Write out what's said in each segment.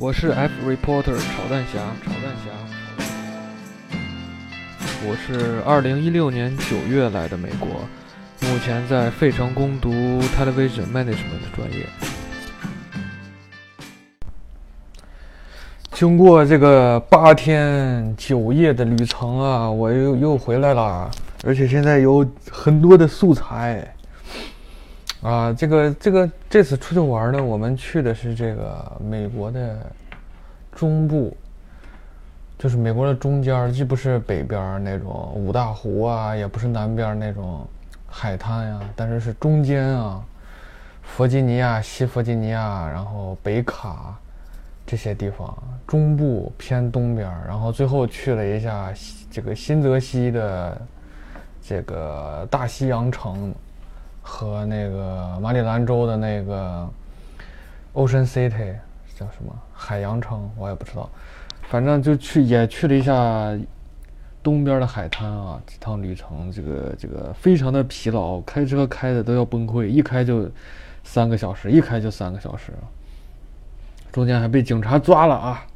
我是 F reporter 炒蛋侠，炒蛋侠。我是二零一六年九月来的美国，目前在费城攻读 Television Management 专业。经过这个八天九夜的旅程啊，我又又回来了，而且现在有很多的素材。啊，这个这个这次出去玩呢，我们去的是这个美国的中部，就是美国的中间，既不是北边那种五大湖啊，也不是南边那种海滩呀，但是是中间啊，弗吉尼亚、西弗吉尼亚，然后北卡这些地方，中部偏东边，然后最后去了一下这个新泽西的这个大西洋城。和那个马里兰州的那个 Ocean City 叫什么海洋城，我也不知道，反正就去也去了一下东边的海滩啊。这趟旅程，这个这个非常的疲劳，开车开的都要崩溃，一开就三个小时，一开就三个小时，中间还被警察抓了啊！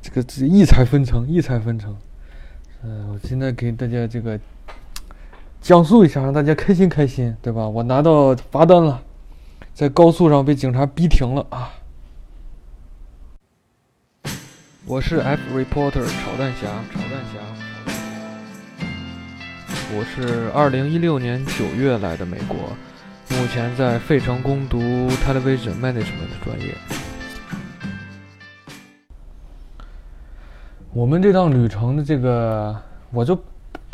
这个这异彩纷呈，异彩纷呈。嗯，我现在给大家这个。讲述一下，让大家开心开心，对吧？我拿到罚单了，在高速上被警察逼停了啊！我是 F reporter 炒蛋侠，炒蛋侠。我是二零一六年九月来的美国，目前在费城攻读 Television Management 的专业。我们这趟旅程的这个，我就。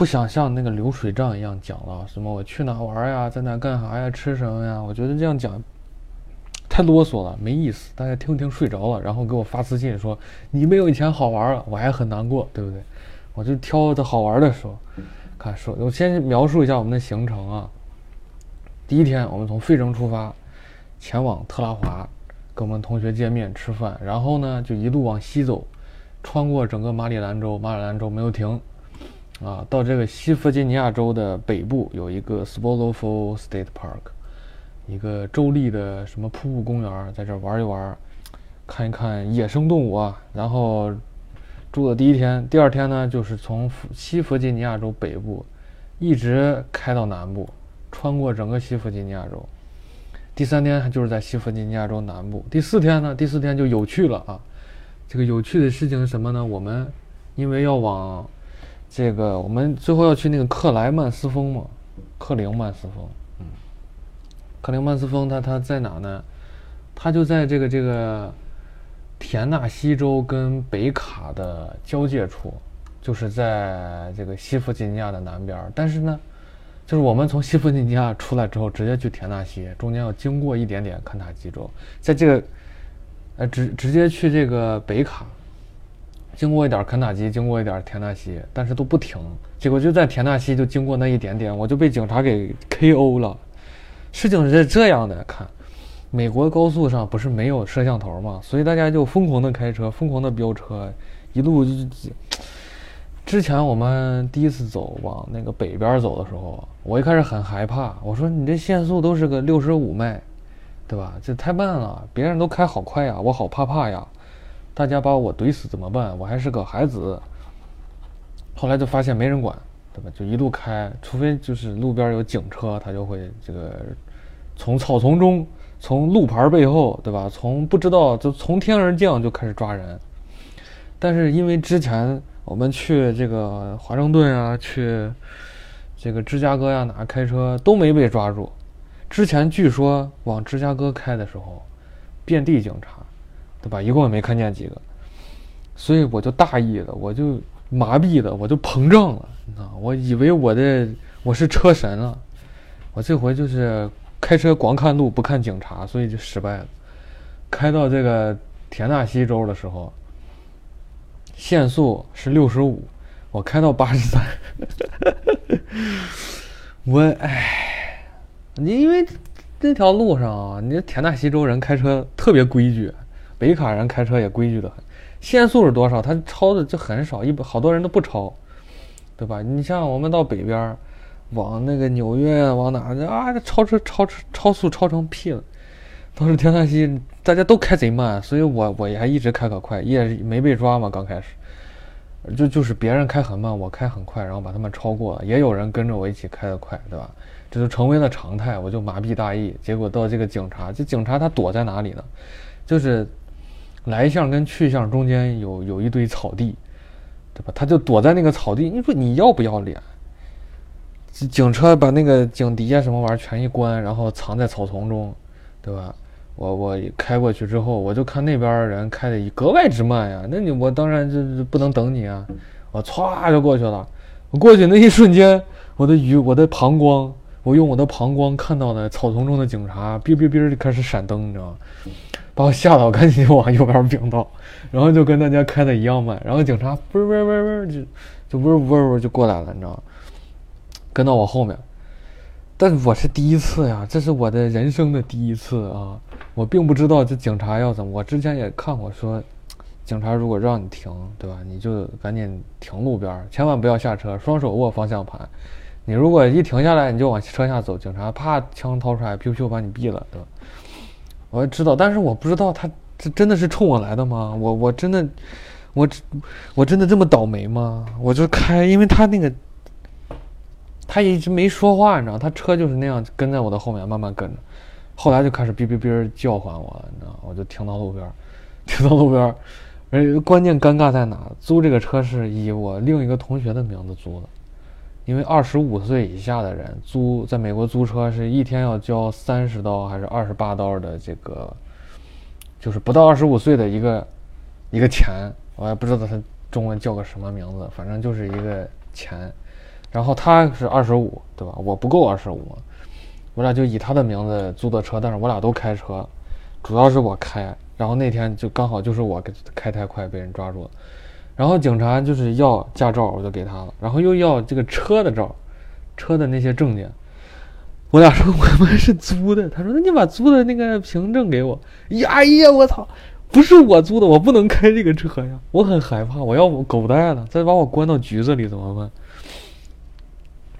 不想像那个流水账一样讲了，什么我去哪玩呀，在哪干啥呀，吃什么呀？我觉得这样讲太啰嗦了，没意思。大家听听睡着了，然后给我发私信说你没有以前好玩了，我还很难过，对不对？我就挑着好玩的说。看说，我先描述一下我们的行程啊。第一天，我们从费城出发，前往特拉华，跟我们同学见面吃饭，然后呢就一路往西走，穿过整个马里兰州，马里兰州没有停。啊，到这个西弗吉尼亚州的北部有一个 s p o l o f o State Park，一个州立的什么瀑布公园，在这玩一玩，看一看野生动物啊。然后住的第一天，第二天呢，就是从西弗吉尼亚州北部一直开到南部，穿过整个西弗吉尼亚州。第三天就是在西弗吉尼亚州南部。第四天呢，第四天就有趣了啊。这个有趣的事情是什么呢？我们因为要往这个我们最后要去那个克莱曼斯峰嘛，克林曼斯峰，嗯，克林曼斯峰它它在哪呢？它就在这个这个田纳西州跟北卡的交界处，就是在这个西弗吉尼亚的南边。但是呢，就是我们从西弗吉尼亚出来之后，直接去田纳西，中间要经过一点点肯塔基州，在这个呃直直接去这个北卡。经过一点肯塔基，经过一点田纳西，但是都不停。结果就在田纳西就经过那一点点，我就被警察给 K.O. 了。事情是这样的，看，美国高速上不是没有摄像头吗？所以大家就疯狂的开车，疯狂的飙车，一路就。之前我们第一次走往那个北边走的时候，我一开始很害怕，我说你这限速都是个六十五迈，对吧？这太慢了，别人都开好快呀，我好怕怕呀。大家把我怼死怎么办？我还是个孩子。后来就发现没人管，对吧？就一路开，除非就是路边有警车，他就会这个从草丛中、从路牌背后，对吧？从不知道就从天而降就开始抓人。但是因为之前我们去这个华盛顿啊，去这个芝加哥呀，哪开车都没被抓住。之前据说往芝加哥开的时候，遍地警察。对吧？一共也没看见几个，所以我就大意了，我就麻痹了，我就膨胀了，啊！我以为我的我是车神了，我这回就是开车光看路不看警察，所以就失败了。开到这个田纳西州的时候，限速是六十五，我开到八十三，我唉，你因为那条路上啊，你田纳西州人开车特别规矩。北卡人开车也规矩的很，限速是多少？他超的就很少，一好多人都不超，对吧？你像我们到北边，往那个纽约往哪啊，超车超车超速超成屁了。当时田纳西，大家都开贼慢，所以我我也还一直开可快，也没被抓嘛。刚开始，就就是别人开很慢，我开很快，然后把他们超过了。也有人跟着我一起开得快，对吧？这就成为了常态，我就麻痹大意。结果到这个警察，这警察他躲在哪里呢？就是来向跟去向中间有有一堆草地，对吧？他就躲在那个草地。你说你要不要脸？警车把那个警笛啊什么玩意儿全一关，然后藏在草丛中，对吧？我我开过去之后，我就看那边人开的格外之慢呀。那你我当然就是不能等你啊！我歘就过去了。我过去那一瞬间，我的鱼我的膀胱，我用我的膀胱看到了草丛中的警察，哔哔哔就开始闪灯，你知道吗？把我吓到，赶紧就往右边并道，然后就跟大家开的一样慢。然后警察嗡嗡嗡嗡就就嗡嗡嗡就过来了，你知道吗？跟到我后面，但我是第一次呀，这是我的人生的第一次啊！我并不知道这警察要怎么。我之前也看过，说警察如果让你停，对吧？你就赶紧停路边，千万不要下车，双手握方向盘。你如果一停下来，你就往车下走，警察啪枪掏出来，咻咻把你毙了，对吧？我知道，但是我不知道他这真的是冲我来的吗？我我真的，我我真的这么倒霉吗？我就开，因为他那个。他一直没说话，你知道，他车就是那样跟在我的后面，慢慢跟着。后来就开始哔哔哔叫唤我，你知道，我就停到路边，停到路边。而关键尴尬在哪？租这个车是以我另一个同学的名字租的，因为二十五岁以下的人租在美国租车是一天要交三十刀还是二十八刀的这个，就是不到二十五岁的一个一个钱，我也不知道他中文叫个什么名字，反正就是一个钱。然后他是二十五，对吧？我不够二十五，我俩就以他的名字租的车，但是我俩都开车，主要是我开。然后那天就刚好就是我开太快被人抓住了，然后警察就是要驾照，我就给他了，然后又要这个车的照，车的那些证件。我俩说我们是租的，他说那你把租的那个凭证给我。呀哎呀，我操，不是我租的，我不能开这个车呀，我很害怕，我要狗带了，再把我关到局子里怎么办？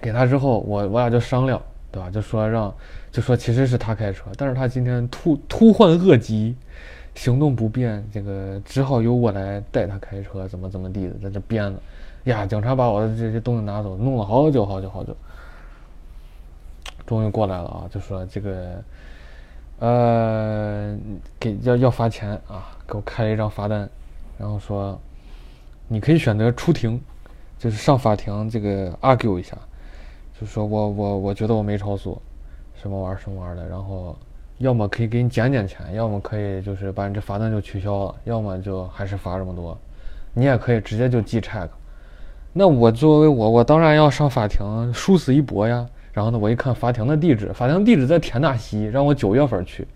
给他之后，我我俩就商量，对吧？就说让，就说其实是他开车，但是他今天突突患恶疾，行动不便，这个只好由我来带他开车，怎么怎么地的，在这编了。呀，警察把我的这些东西拿走，弄了好久好久好久，终于过来了啊！就说这个，呃，给要要罚钱啊，给我开了一张罚单，然后说，你可以选择出庭，就是上法庭这个 argue 一下。就说我我我觉得我没超速，什么玩意儿什么玩意儿的，然后要么可以给你减减钱，要么可以就是把你这罚单就取消了，要么就还是罚这么多，你也可以直接就记 check。那我作为我，我当然要上法庭，殊死一搏呀。然后呢，我一看法庭的地址，法庭地址在田纳西，让我九月份去，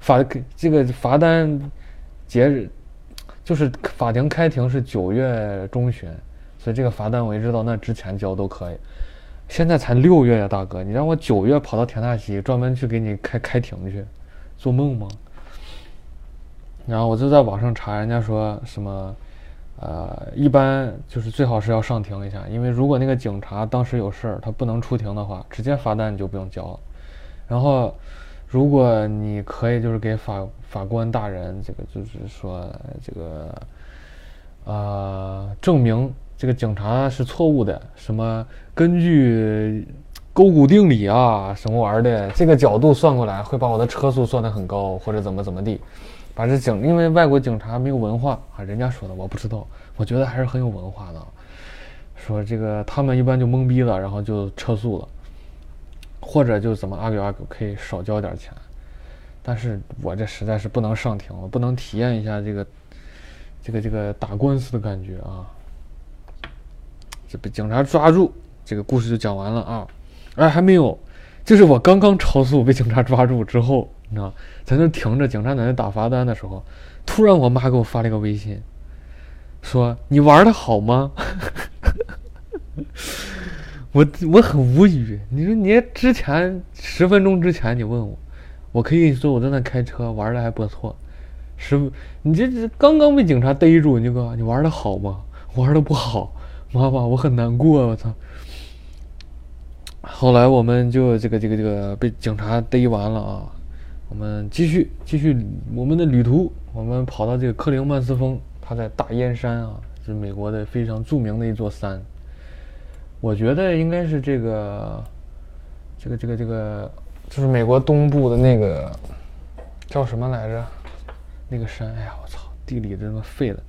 法这个罚单截日就是法庭开庭是九月中旬，所以这个罚单我一直到那之前交都可以。现在才六月呀，大哥，你让我九月跑到田纳西专门去给你开开庭去，做梦吗？然后我就在网上查，人家说什么，呃，一般就是最好是要上庭一下，因为如果那个警察当时有事儿，他不能出庭的话，直接罚单你就不用交了。然后，如果你可以就是给法法官大人这个就是说这个，呃，证明。这个警察是错误的，什么根据勾股定理啊，什么玩意儿的，这个角度算过来会把我的车速算得很高，或者怎么怎么地，把这警，因为外国警察没有文化啊，人家说的我不知道，我觉得还是很有文化的，说这个他们一般就懵逼了，然后就撤诉了，或者就怎么阿狗阿狗可以少交点钱，但是我这实在是不能上庭，我不能体验一下这个这个这个打官司的感觉啊。这被警察抓住，这个故事就讲完了啊！哎，还没有，就是我刚刚超速被警察抓住之后，你知道，在那停着，警察在那打罚单的时候，突然我妈给我发了一个微信，说：“你玩的好吗？” 我我很无语。你说你之前十分钟之前你问我，我可以说我在那开车玩的还不错。十，你这这刚刚被警察逮住，你哥，你玩的好吗？玩的不好。妈妈，我很难过，我操！后来我们就这个这个这个被警察逮完了啊，我们继续继续我们的旅途，我们跑到这个科林曼斯峰，它在大燕山啊，是美国的非常著名的一座山。我觉得应该是这个，这个这个这个，就是美国东部的那个叫什么来着？那个山，哎呀，我操，地理这么废了。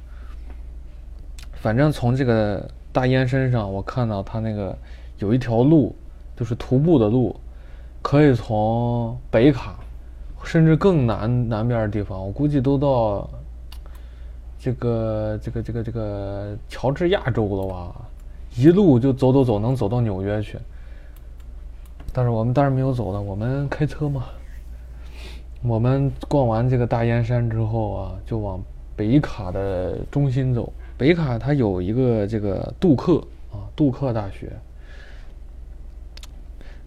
反正从这个大烟山上，我看到它那个有一条路，就是徒步的路，可以从北卡，甚至更南南边的地方，我估计都到这个这个这个这个乔治亚州了吧。一路就走走走，能走到纽约去。但是我们当然没有走了，我们开车嘛。我们逛完这个大烟山之后啊，就往北卡的中心走。北卡它有一个这个杜克啊，杜克大学。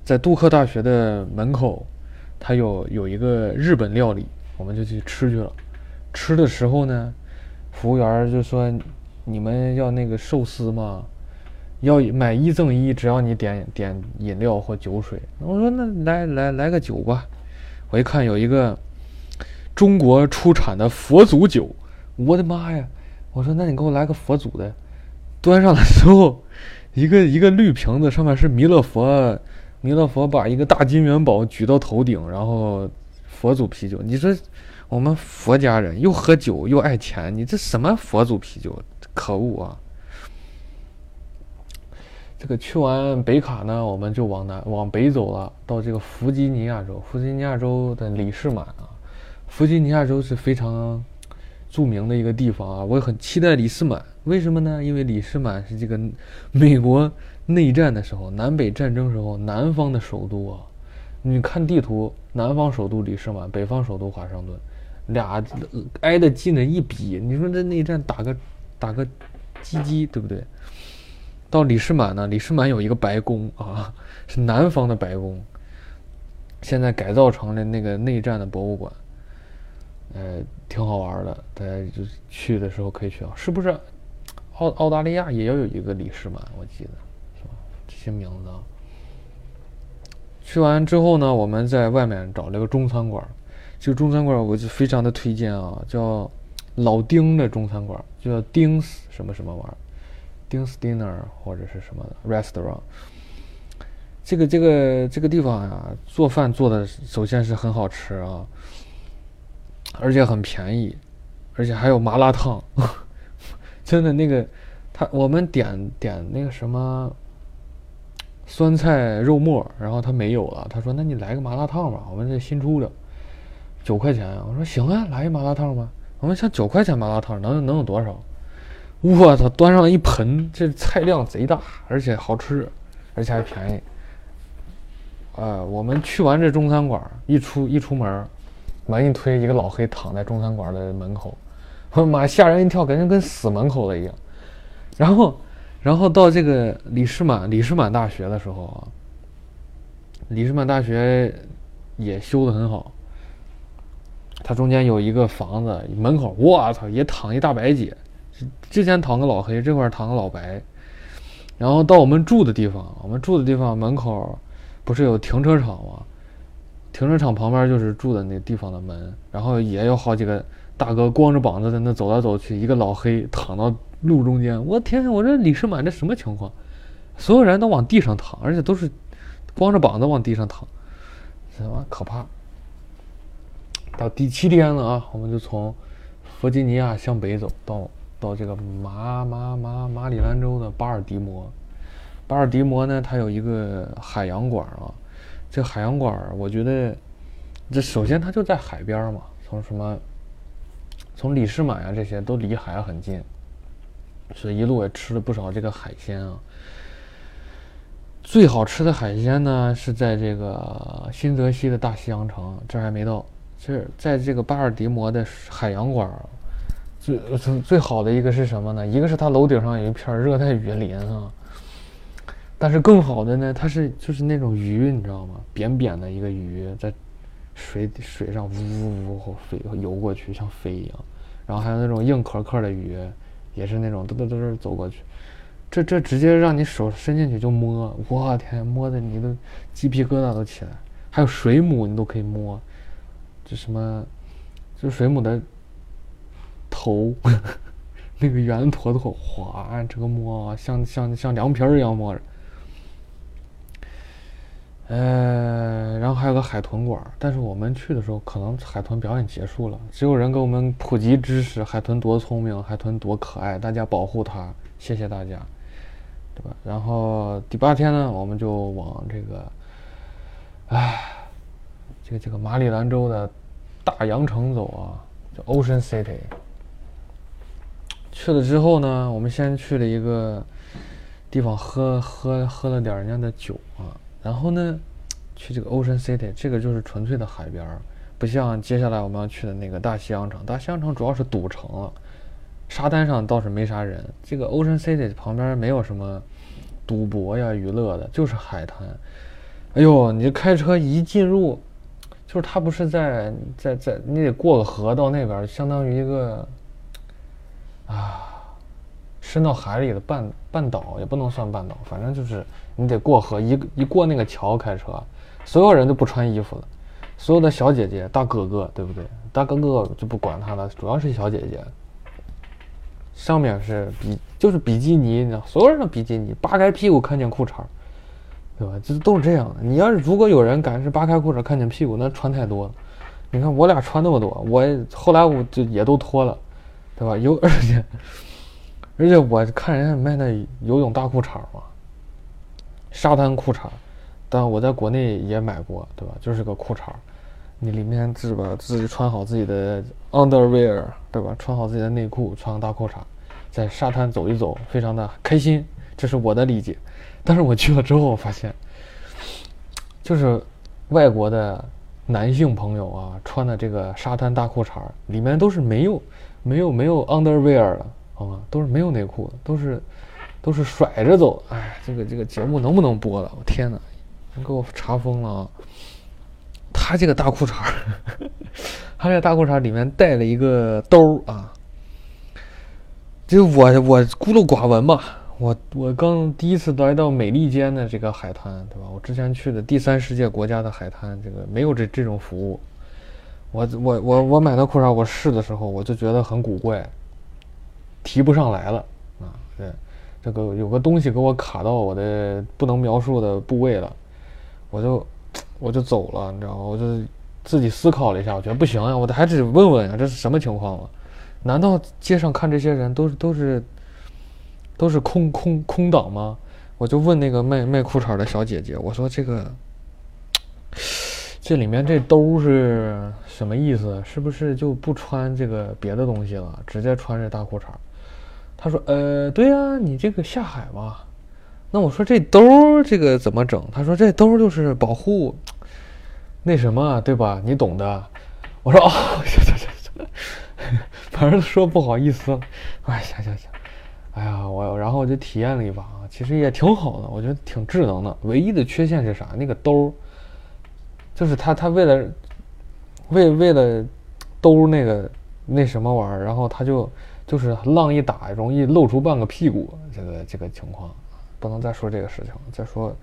在杜克大学的门口，它有有一个日本料理，我们就去吃去了。吃的时候呢，服务员就说：“你们要那个寿司吗？”要买一赠一，只要你点点饮料或酒水。我说那来来来个酒吧。我一看有一个中国出产的佛祖酒，我的妈呀！我说那你给我来个佛祖的。端上来之后，一个一个绿瓶子，上面是弥勒佛，弥勒佛把一个大金元宝举到头顶，然后佛祖啤酒。你说我们佛家人又喝酒又爱钱，你这什么佛祖啤酒？可恶啊！这个去完北卡呢，我们就往南往北走了，到这个弗吉尼亚州。弗吉尼亚州的里士满啊，弗吉尼亚州是非常著名的一个地方啊，我也很期待里士满。为什么呢？因为里士满是这个美国内战的时候，南北战争时候南方的首都啊。你看地图，南方首都里士满，北方首都华盛顿，俩挨得近的一比，你说这内战打个打个鸡鸡，对不对？到李士满呢？李士满有一个白宫啊，是南方的白宫，现在改造成了那个内战的博物馆，呃，挺好玩的，大家就去的时候可以去啊。是不是？澳澳大利亚也要有一个李士满，我记得是吧？这些名字。啊。去完之后呢，我们在外面找了个中餐馆，这个中餐馆我就非常的推荐啊，叫老丁的中餐馆，就叫丁什么什么玩意儿。Ding's Dinner 或者是什么的 restaurant，这个这个这个地方啊，做饭做的首先是很好吃啊，而且很便宜，而且还有麻辣烫，真的那个他我们点点那个什么酸菜肉末，然后他没有了，他说那你来个麻辣烫吧，我们这新出的，九块钱，我说行啊，来一麻辣烫吧，我们想九块钱麻辣烫能能有多少？我操！端上一盆，这菜量贼大，而且好吃，而且还便宜。啊，我们去完这中餐馆，一出一出门，门一推，一个老黑躺在中餐馆的门口，我妈吓人一跳，感觉跟死门口了一样。然后，然后到这个李士满李士满大学的时候啊，李士满大学也修的很好，它中间有一个房子门口，我操，也躺一大白姐。之前躺个老黑，这块躺个老白，然后到我们住的地方，我们住的地方门口不是有停车场吗？停车场旁边就是住的那地方的门，然后也有好几个大哥光着膀子在那走来走去，一个老黑躺到路中间。我天，我这李世满这什么情况？所有人都往地上躺，而且都是光着膀子往地上躺，什么可怕？到第七天了啊，我们就从弗吉尼亚向北走到。到这个马马马马里兰州的巴尔的摩，巴尔的摩呢，它有一个海洋馆啊。这海洋馆，我觉得，这首先它就在海边嘛，从什么，从里士满呀这些都离海很近，所以一路也吃了不少这个海鲜啊。最好吃的海鲜呢，是在这个新泽西的大西洋城，这还没到，是在这个巴尔的摩的海洋馆。最最最好的一个是什么呢？一个是它楼顶上有一片热带雨林啊，但是更好的呢，它是就是那种鱼，你知道吗？扁扁的一个鱼在水水上呜呜呜飞游过去，像飞一样。然后还有那种硬壳壳的鱼，也是那种嘚嘚嘚走过去，这这直接让你手伸进去就摸，我天，摸的你都鸡皮疙瘩都起来。还有水母，你都可以摸。这什么，就水母的头，那个圆坨坨，哗，这个摸像像像凉皮儿一样摸着。呃，然后还有个海豚馆，但是我们去的时候，可能海豚表演结束了，只有人给我们普及知识，海豚多聪明，海豚多可爱，大家保护它，谢谢大家，对吧？然后第八天呢，我们就往这个，唉，这个这个马里兰州的大洋城走啊，叫 Ocean City。去了之后呢，我们先去了一个地方喝喝喝了点人家的酒啊。然后呢，去这个 Ocean City，这个就是纯粹的海边儿，不像接下来我们要去的那个大西洋城。大西洋城主要是赌城了，沙滩上倒是没啥人。这个 Ocean City 旁边没有什么赌博呀、娱乐的，就是海滩。哎呦，你这开车一进入，就是它不是在在在，你得过个河到那边，相当于一个啊。伸到海里的半半岛也不能算半岛，反正就是你得过河，一一过那个桥开车，所有人都不穿衣服了，所有的小姐姐、大哥哥，对不对？大哥哥就不管他了，主要是小姐姐。上面是比就是比基尼，你知道，所有人都比基尼，扒开屁股看见裤衩，对吧？这都是这样的。你要是如果有人敢是扒开裤衩看见屁股，那穿太多了。你看我俩穿那么多，我后来我就也都脱了，对吧？有而且。而且我看人家卖那游泳大裤衩嘛，沙滩裤衩，但我在国内也买过，对吧？就是个裤衩，你里面自吧自己穿好自己的 underwear，对吧？穿好自己的内裤，穿个大裤衩，在沙滩走一走，非常的开心。这是我的理解。但是我去了之后，我发现，就是外国的男性朋友啊，穿的这个沙滩大裤衩里面都是没有没有没有 underwear 的。好吗？都是没有内裤的，都是都是甩着走。哎，这个这个节目能不能播了？我天哪，你给我查封了啊！他这个大裤衩 他这个大裤衩里面带了一个兜啊。就我我孤陋寡闻吧，我我刚第一次来到美利坚的这个海滩，对吧？我之前去的第三世界国家的海滩，这个没有这这种服务。我我我我买的裤衩，我试的时候我就觉得很古怪。提不上来了啊！对，这个有个东西给我卡到我的不能描述的部位了，我就我就走了，你知道吗？我就自己思考了一下，我觉得不行呀，我得还得问问呀，这是什么情况啊？难道街上看这些人都是都是都是空空空档吗？我就问那个卖卖裤衩的小姐姐，我说这个这里面这兜是什么意思？是不是就不穿这个别的东西了，直接穿这大裤衩？他说：“呃，对呀，你这个下海嘛。那我说这兜这个怎么整？他说这兜就是保护那什么，对吧？你懂的。我说哦，行行行行，反正说不好意思了。哎，行行行，哎呀，我然后我就体验了一把啊，其实也挺好的，我觉得挺智能的。唯一的缺陷是啥？那个兜就是他他为了为为了兜那个那什么玩意儿，然后他就。”就是浪一打，容易露出半个屁股，这个这个情况，不能再说这个事情。再说，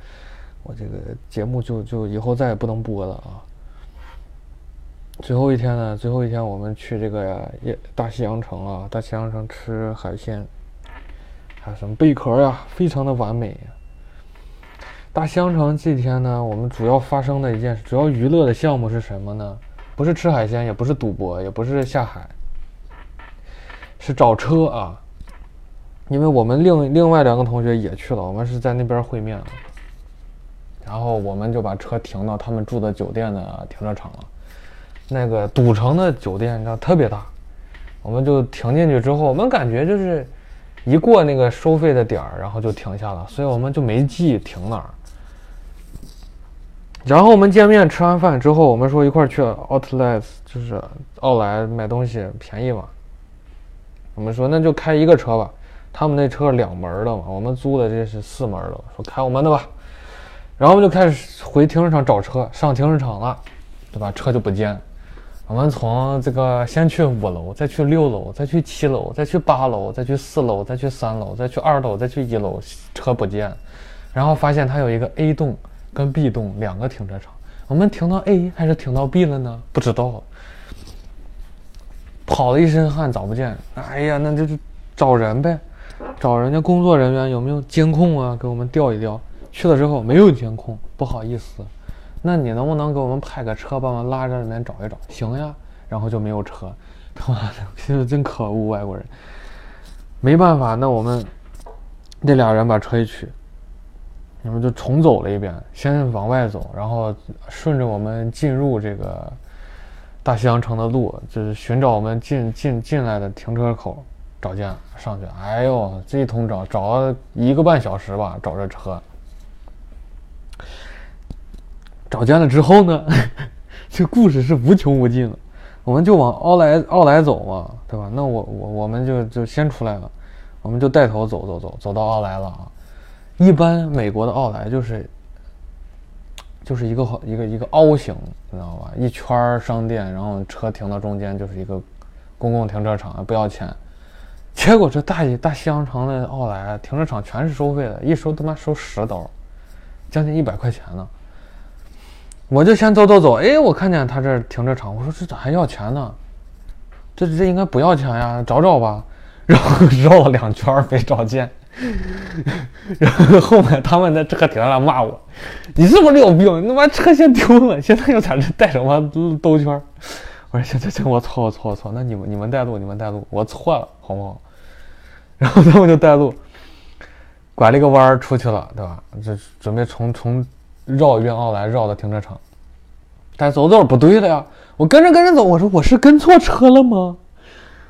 我这个节目就就以后再也不能播了啊。最后一天呢，最后一天我们去这个大西洋城啊，大西洋城吃海鲜，还有什么贝壳呀，非常的完美。大西洋城这天呢，我们主要发生的一件，主要娱乐的项目是什么呢？不是吃海鲜，也不是赌博，也不是下海。是找车啊，因为我们另另外两个同学也去了，我们是在那边会面了，然后我们就把车停到他们住的酒店的停车场了。那个赌城的酒店你知道特别大，我们就停进去之后，我们感觉就是一过那个收费的点儿，然后就停下了，所以我们就没记停哪儿。然后我们见面吃完饭之后，我们说一块儿去 Outlet，就是奥莱买东西便宜嘛。我们说那就开一个车吧，他们那车两门的嘛，我们租的这是四门的，说开我们的吧。然后我们就开始回停车场找车，上停车场了，对吧？车就不见。我们从这个先去五楼，再去六楼，再去七楼，再去八楼，再去四楼，再去三楼，再去二楼，再去一楼，车不见。然后发现它有一个 A 栋跟 B 栋两个停车场，我们停到 A 还是停到 B 了呢？不知道。跑了一身汗找不见，哎呀，那就是找人呗，找人家工作人员有没有监控啊，给我们调一调。去了之后没有监控，不好意思，那你能不能给我们派个车，帮忙拉着里面找一找？行呀，然后就没有车，他妈的，现在真可恶，外国人。没办法，那我们那俩人把车一取，你们就重走了一遍，先往外走，然后顺着我们进入这个大西洋城的路，就是寻找我们进进进来的停车口，找见上去，哎呦，这一通找，找了一个半小时吧，找着车。找见了之后呢，这故事是无穷无尽的，我们就往奥莱奥莱走嘛，对吧？那我我我们就就先出来了，我们就带头走走走走到奥莱了啊。一般美国的奥莱就是就是一个一个一个凹形，你知道吧？一圈商店，然后车停到中间就是一个公共停车场，不要钱。结果这大大西洋城的奥莱停车场全是收费的，一收他妈收十刀，将近一百块钱呢。我就先走走走，哎，我看见他这停车场，我说这咋还要钱呢？这这应该不要钱呀，找找吧。然后 绕了两圈没找见，然后后面他们在车停下骂我：“你是不是有病？你他妈车先丢了，现在又在这带什么兜圈？”我说：“行行行，我错我错我错，那你们你们带路，你们带路，我错了，好不好？”然后他们就带路，拐了一个弯出去了，对吧？这准备从从。绕一遍奥莱，绕到停车场，但走走不对了呀！我跟着跟着走，我说我是跟错车了吗？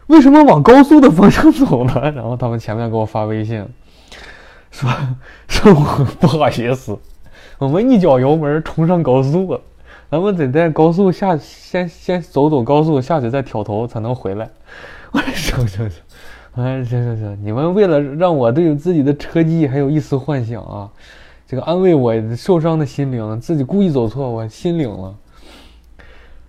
为什么往高速的方向走呢？然后他们前面给我发微信，说说我不好意思，我们一脚油门冲上高速了，咱们得在高速下先先走走高速下去再挑头才能回来。我说行行行，哎行行行，你们为了让我对自己的车技还有一丝幻想啊！这个安慰我受伤的心灵，自己故意走错，我心领了。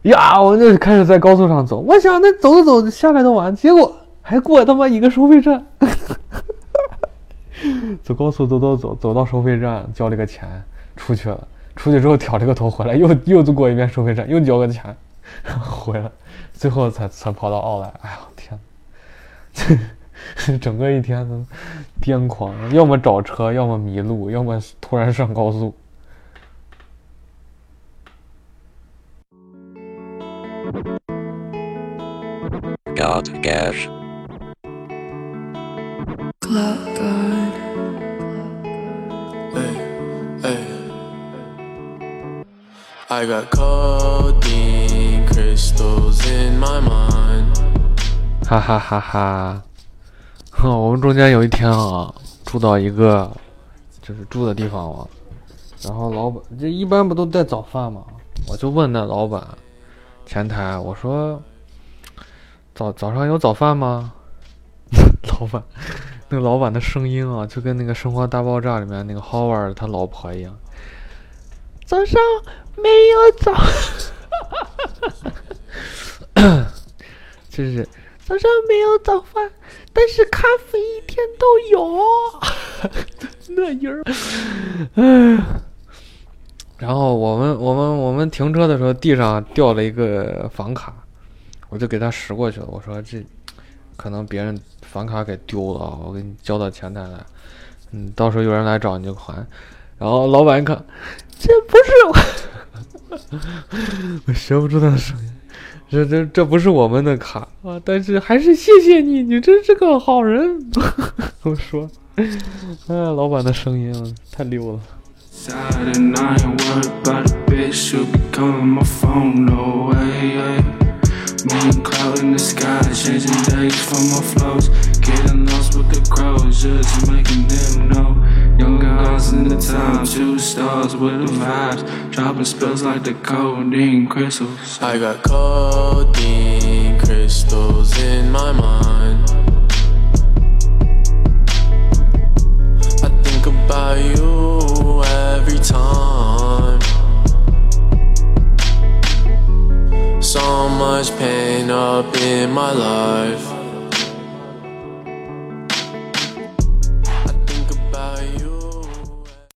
呀，我就开始在高速上走，我想那走着走下来的晚，结果还过他妈一个收费站。走高速走走走，走到收费站交了个钱，出去了。出去之后挑了个头回来，又又走过一遍收费站，又交个钱，回来，最后才才跑到奥莱。哎呀天！整个一天都癫狂，要么找车，要么迷路，要么突然上高速。God gas. God. Hey, hey. I got codeine crystals in my mind. 哈哈哈哈。我们中间有一天啊，住到一个就是住的地方嘛，然后老板这一般不都带早饭吗？我就问那老板前台，我说早早上有早饭吗？老板，那个老板的声音啊，就跟那个《生活大爆炸》里面那个 Howard 他老婆一样，早上没有早，就是。早上没有早饭，但是咖啡一天都有。那音儿，然后我们我们我们停车的时候，地上掉了一个房卡，我就给他拾过去了。我说这可能别人房卡给丢了，我给你交到前台来。嗯，到时候有人来找你就还。然后老板一看，这不是我，我学不出他的声音。这这这不是我们的卡啊！但是还是谢谢你，你真是个好人。我说，哎，老板的声音太溜了。Moon cloud in the sky, changing days for my flows. Getting lost with the crowd, just making them know. Young guys in the town, two stars with the vibes. Dropping spells like the codeine crystals. I got codeine crystals in my mind. I think about you every time. So much pain up in my life.